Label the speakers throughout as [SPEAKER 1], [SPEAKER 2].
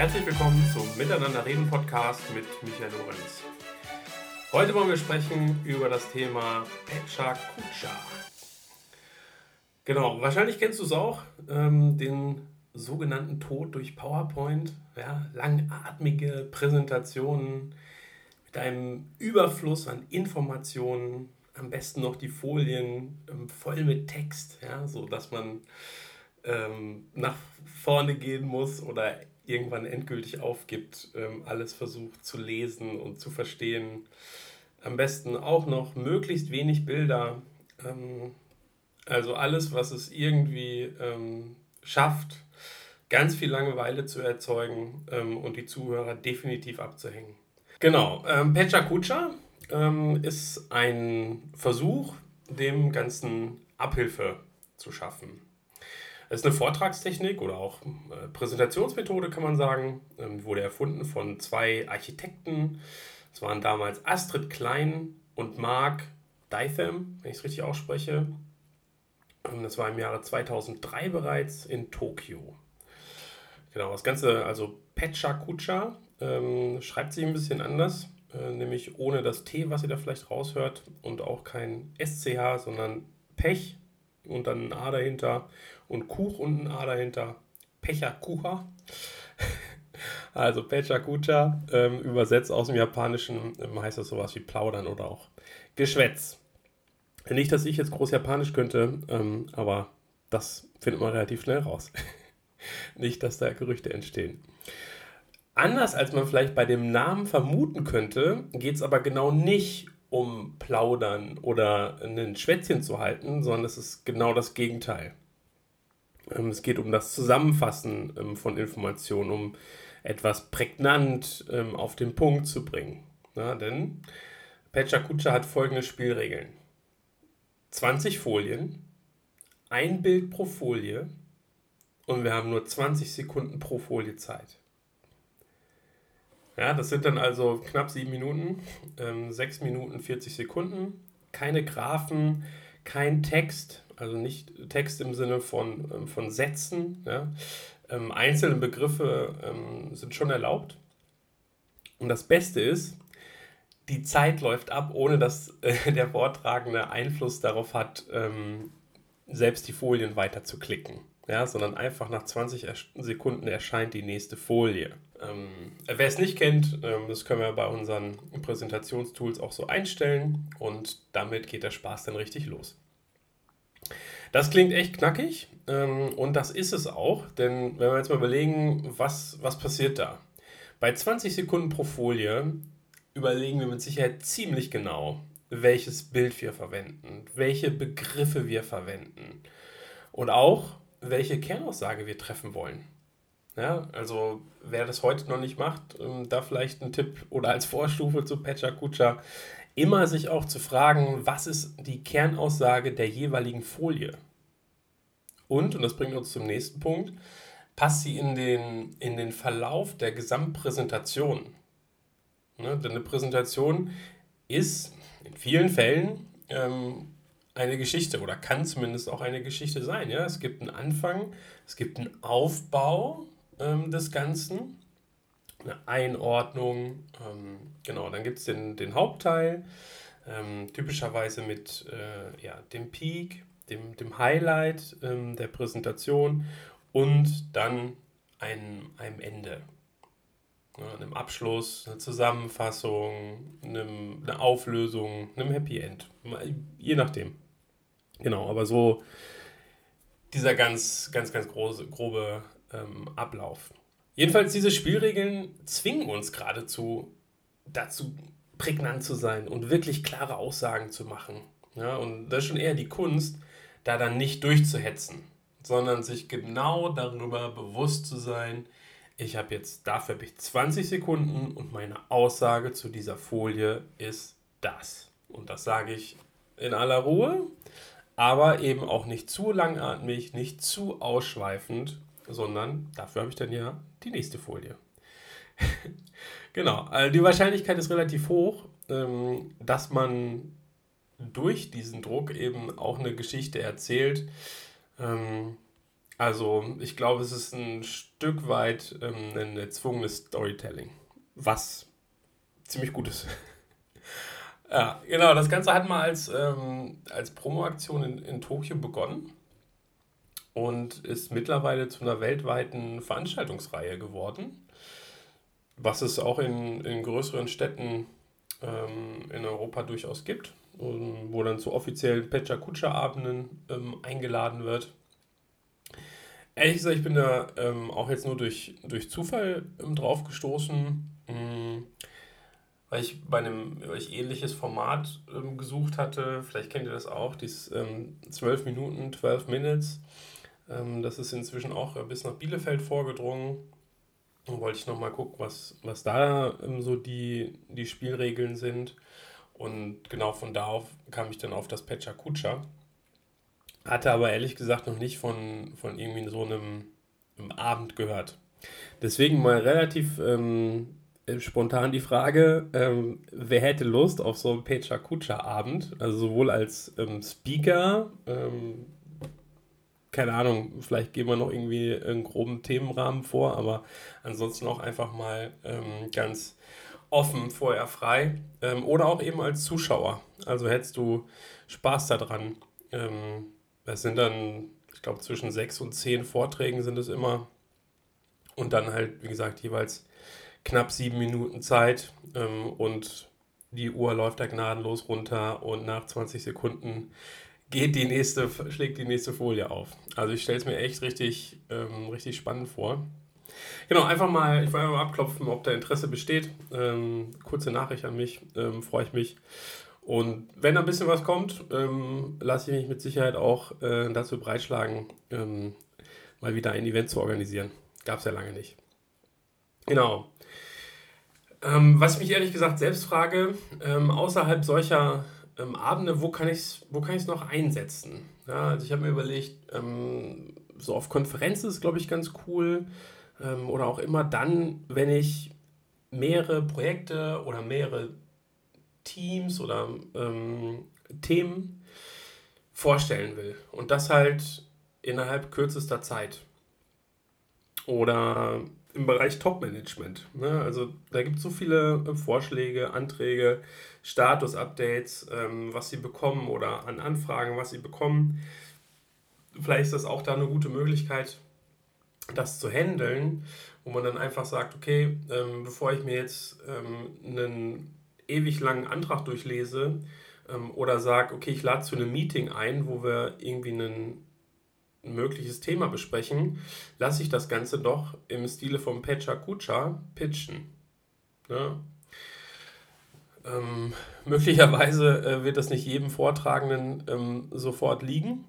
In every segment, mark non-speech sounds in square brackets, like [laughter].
[SPEAKER 1] Herzlich willkommen zum Miteinander reden Podcast mit Michael Lorenz. Heute wollen wir sprechen über das Thema Pecha Kucha. Genau, wahrscheinlich kennst du es auch, ähm, den sogenannten Tod durch PowerPoint. Ja, langatmige Präsentationen mit einem Überfluss an Informationen, am besten noch die Folien ähm, voll mit Text, ja, so dass man ähm, nach vorne gehen muss oder irgendwann endgültig aufgibt, ähm, alles versucht zu lesen und zu verstehen. Am besten auch noch möglichst wenig Bilder. Ähm, also alles, was es irgendwie ähm, schafft, ganz viel Langeweile zu erzeugen und die Zuhörer definitiv abzuhängen. Genau, Pecha Kucha ist ein Versuch, dem Ganzen Abhilfe zu schaffen. Es ist eine Vortragstechnik oder auch äh, Präsentationsmethode, kann man sagen. Ähm, wurde erfunden von zwei Architekten. Das waren damals Astrid Klein und Mark Dytham, wenn ich es richtig ausspreche. Ähm, das war im Jahre 2003 bereits in Tokio. Genau, das Ganze, also Pecha Kucha, ähm, schreibt sich ein bisschen anders, äh, nämlich ohne das T, was ihr da vielleicht raushört, und auch kein SCH, sondern Pech und dann ein A dahinter und Kuch und ein A dahinter. Pecha Kucha. [laughs] Also Pecha Kucha, ähm, übersetzt aus dem Japanischen, ähm, heißt das sowas wie plaudern oder auch Geschwätz. Nicht, dass ich jetzt groß Japanisch könnte, ähm, aber das findet man relativ schnell raus. [laughs] Nicht, dass da Gerüchte entstehen. Anders als man vielleicht bei dem Namen vermuten könnte, geht es aber genau nicht um Plaudern oder ein Schwätzchen zu halten, sondern es ist genau das Gegenteil. Ähm, es geht um das Zusammenfassen ähm, von Informationen, um etwas prägnant ähm, auf den Punkt zu bringen. Ja, denn Pecha Kucha hat folgende Spielregeln. 20 Folien, ein Bild pro Folie und wir haben nur 20 Sekunden pro Folie Zeit. Ja, das sind dann also knapp sieben Minuten, ähm, sechs Minuten 40 Sekunden, keine Graphen, kein Text, also nicht Text im Sinne von, ähm, von Sätzen. Ja. Ähm, einzelne Begriffe ähm, sind schon erlaubt. Und das Beste ist, die Zeit läuft ab, ohne dass äh, der Vortragende Einfluss darauf hat, ähm, selbst die Folien weiter zu klicken ja, sondern einfach nach 20 Sekunden erscheint die nächste Folie. Ähm, wer es nicht kennt, ähm, das können wir bei unseren Präsentationstools auch so einstellen und damit geht der Spaß dann richtig los. Das klingt echt knackig ähm, und das ist es auch, denn wenn wir jetzt mal überlegen, was, was passiert da? Bei 20 Sekunden pro Folie überlegen wir mit Sicherheit ziemlich genau, welches Bild wir verwenden, welche Begriffe wir verwenden. Und auch, welche Kernaussage wir treffen wollen. Ja, also wer das heute noch nicht macht, ähm, da vielleicht ein Tipp oder als Vorstufe zu Pecha Kucha, immer sich auch zu fragen, was ist die Kernaussage der jeweiligen Folie? Und, und das bringt uns zum nächsten Punkt, passt sie in den, in den Verlauf der Gesamtpräsentation. Ne, denn eine Präsentation ist in vielen Fällen ähm, eine Geschichte oder kann zumindest auch eine Geschichte sein. Ja? Es gibt einen Anfang, es gibt einen Aufbau ähm, des Ganzen, eine Einordnung, ähm, genau, dann gibt es den, den Hauptteil, ähm, typischerweise mit äh, ja, dem Peak, dem, dem Highlight ähm, der Präsentation und dann einem, einem Ende. Ja, einem Abschluss, eine Zusammenfassung, einem, eine Auflösung, einem Happy End. Je nachdem. Genau, aber so dieser ganz, ganz, ganz große, grobe ähm, Ablauf. Jedenfalls, diese Spielregeln zwingen uns geradezu dazu, prägnant zu sein und wirklich klare Aussagen zu machen. Ja, und das ist schon eher die Kunst, da dann nicht durchzuhetzen, sondern sich genau darüber bewusst zu sein, ich habe jetzt dafür habe ich 20 Sekunden und meine Aussage zu dieser Folie ist das. Und das sage ich in aller Ruhe, aber eben auch nicht zu langatmig, nicht zu ausschweifend, sondern dafür habe ich dann ja die nächste Folie. [laughs] genau, also die Wahrscheinlichkeit ist relativ hoch, ähm, dass man durch diesen Druck eben auch eine Geschichte erzählt, ähm, Also ich glaube, es ist ein Stück weit ähm, ein erzwungenes Storytelling, was ziemlich gut ist. [laughs] ja, genau, das Ganze hat mal als, als Promoaktion in, in Tokio begonnen und ist mittlerweile zu einer weltweiten Veranstaltungsreihe geworden, was es auch in, in größeren Städten ähm, in Europa durchaus gibt, wo dann zu offiziellen Pecha Kucha Abenden ähm, eingeladen wird. Ehrlich gesagt, ich bin da ähm, auch jetzt nur durch, durch Zufall ähm, drauf gestoßen, mh, mm, weil ich bei einem weil ich ähnliches Format ähm, gesucht hatte. Vielleicht kennt ihr das auch, dieses ähm, 12 Minuten, 12 Minutes. Ähm, das ist inzwischen auch bis nach Bielefeld vorgedrungen. Und wollte ich nochmal gucken, was, was da ähm, so die, die Spielregeln sind. Und genau von da auf kam ich dann auf das Pecha Kucha. Hatte aber ehrlich gesagt noch nicht von, von irgendwie so einem, einem Abend gehört. Deswegen mal relativ ähm, spontan die Frage, ähm, wer hätte Lust auf so einen Pecha Kucha Abend? Also sowohl als ähm, Speaker, ähm, keine Ahnung, vielleicht geben wir noch irgendwie einen groben Themenrahmen vor, aber ansonsten auch einfach mal ähm, ganz offen vorher frei ähm, oder auch eben als Zuschauer. Also hättest du Spaß daran. Ähm, es sind dann, ich glaube, zwischen sechs und zehn Vorträgen sind es immer. Und dann halt, wie gesagt, jeweils knapp sieben Minuten Zeit ähm, und die Uhr läuft da gnadenlos runter und nach 20 Sekunden geht die nächste, schlägt die nächste Folie auf. Also ich stelle es mir echt richtig, ähm, richtig spannend vor. Genau, einfach mal, ich wollte mal abklopfen, ob da Interesse besteht. Ähm, kurze Nachricht an mich, ähm, freue ich mich. Und wenn da ein bisschen was kommt, ähm, lasse ich mich mit Sicherheit auch äh, dazu breitschlagen, ähm, mal wieder ein Event zu organisieren. Gab es ja lange nicht. Genau. Ähm, was ich mich ehrlich gesagt selbst frage, außerhalb solcher ähm, Abende, wo kann ich es wo noch einsetzen? Ja, also ich habe mir überlegt, ähm, so auf Konferenzen ist, glaube ich, ganz cool. Ähm, oder auch immer dann, wenn ich mehrere Projekte oder mehrere Teams oder ähm, Themen vorstellen will. Und das halt innerhalb kürzester Zeit. Oder im Bereich Top-Management. Ne? Also da gibt es so viele äh, Vorschläge, Anträge, Status-Updates, ähm, was sie bekommen oder an Anfragen, was sie bekommen. Vielleicht ist das auch da eine gute Möglichkeit, das zu handeln, wo man dann einfach sagt, okay, ähm, bevor ich mir jetzt ähm, einen ewig langen Antrag durchlese ähm, oder sage, okay, ich lade zu einem Meeting ein, wo wir irgendwie einen ein mögliches Thema besprechen, lasse ich das Ganze doch im Stile von Pecha Kucha pitchen. Ja. Ähm, möglicherweise äh, wird das nicht jedem Vortragenden ähm, sofort liegen.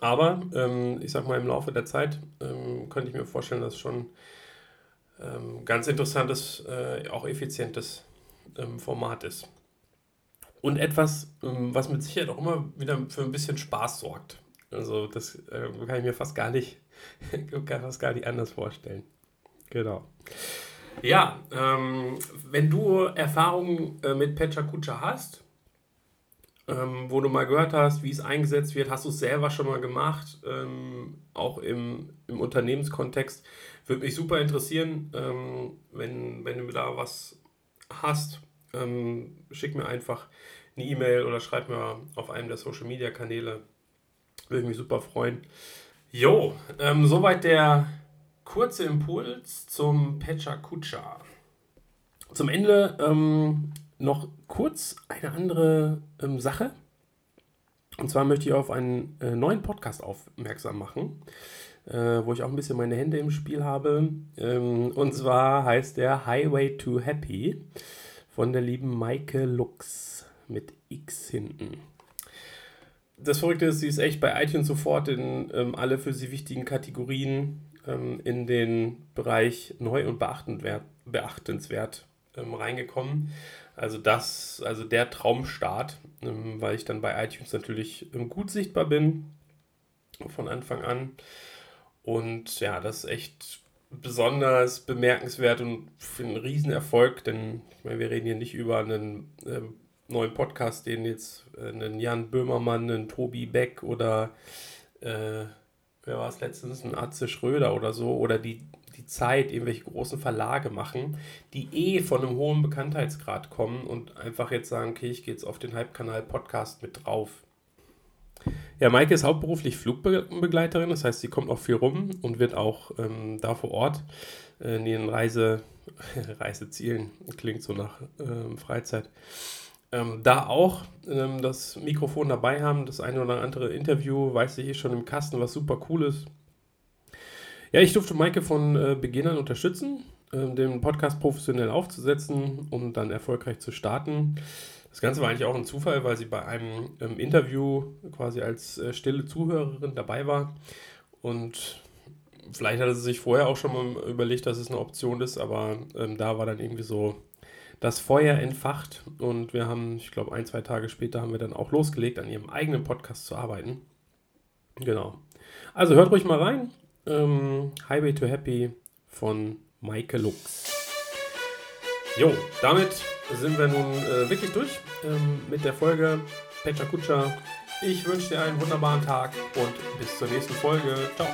[SPEAKER 1] Aber ähm, ich sag mal, im Laufe der Zeit ähm, könnte ich mir vorstellen, dass schon ähm, ganz interessantes, äh, auch effizientes ähm, Format ist. Und etwas, was mit Sicherheit auch immer wieder für ein bisschen Spaß sorgt. Also das äh, kann ich mir fast gar nicht, [laughs] kann fast gar nicht anders vorstellen. Genau. Ja, ähm, wenn du Erfahrungen äh, mit Pecha Kucha hast, ähm, wo du mal gehört hast, wie es eingesetzt wird, hast du es selber schon mal gemacht, ähm, auch im, im Unternehmenskontext, würde mich super interessieren, ähm, wenn, wenn du da was hast, ähm, schick mir einfach eine E-Mail oder schreib mir auf einem der Social Media Kanäle würde mich super freuen. Jo, ähm, soweit der kurze Impuls zum Pecha Kucha. Zum Ende ähm, noch kurz eine andere ähm, Sache. Und zwar möchte ich auf einen äh, neuen Podcast aufmerksam machen, äh, wo ich auch ein bisschen meine Hände im Spiel habe. Ähm, und zwar heißt der Highway to Happy von der lieben Maike Lux mit X hinten das Verrückte ist, sie ist echt bei iTunes sofort in ähm, alle für sie wichtigen Kategorien ähm, in den Bereich neu und beachtenswert, ähm, reingekommen. Also das, also der Traumstart, ähm, weil ich dann bei iTunes natürlich ähm, gut sichtbar bin von Anfang an. Und ja, das ist echt besonders bemerkenswert und einen Riesenerfolg, denn ich meine, wir reden hier nicht über einen ähm, neuen Podcast, den jetzt äh, einen Jan Böhmermann, einen Tobi Beck oder äh, wer war es letztens, ein Atze Schröder oder so, oder die, die Zeit, irgendwelche großen Verlage machen, die eh von einem hohen Bekanntheitsgrad kommen und einfach jetzt sagen, okay, ich gehe jetzt auf den Halbkanal-Podcast mit drauf. Ja, Maike ist hauptberuflich Flugbegleiterin, das heißt, sie kommt auch viel rum und wird auch ähm, da vor Ort äh, in ihren Reise, [laughs] Reisezielen, klingt so nach ähm, Freizeit, ähm, da auch ähm, das Mikrofon dabei haben. Das eine oder andere Interview weiß ich eh schon im Kasten, was super cool ist. Ja, ich durfte Maike von äh, Beginn an unterstützen, äh, den Podcast professionell aufzusetzen und dann erfolgreich zu starten. Das Ganze war eigentlich auch ein Zufall, weil sie bei einem ähm, Interview quasi als äh, stille Zuhörerin dabei war. Und vielleicht hatte sie sich vorher auch schon mal überlegt, dass es eine Option ist, aber ähm, da war dann irgendwie so das Feuer entfacht und wir haben, ich glaube, ein, zwei Tage später haben wir dann auch losgelegt, an ihrem eigenen Podcast zu arbeiten. Genau. Also hört ruhig mal rein. Ähm, Highway to Happy von Maike Lux. Jo, damit sind wir nun äh, wirklich durch ähm, mit der Folge Pecha Kutscher. Ich wünsche dir einen wunderbaren Tag und bis zur nächsten Folge. Ciao.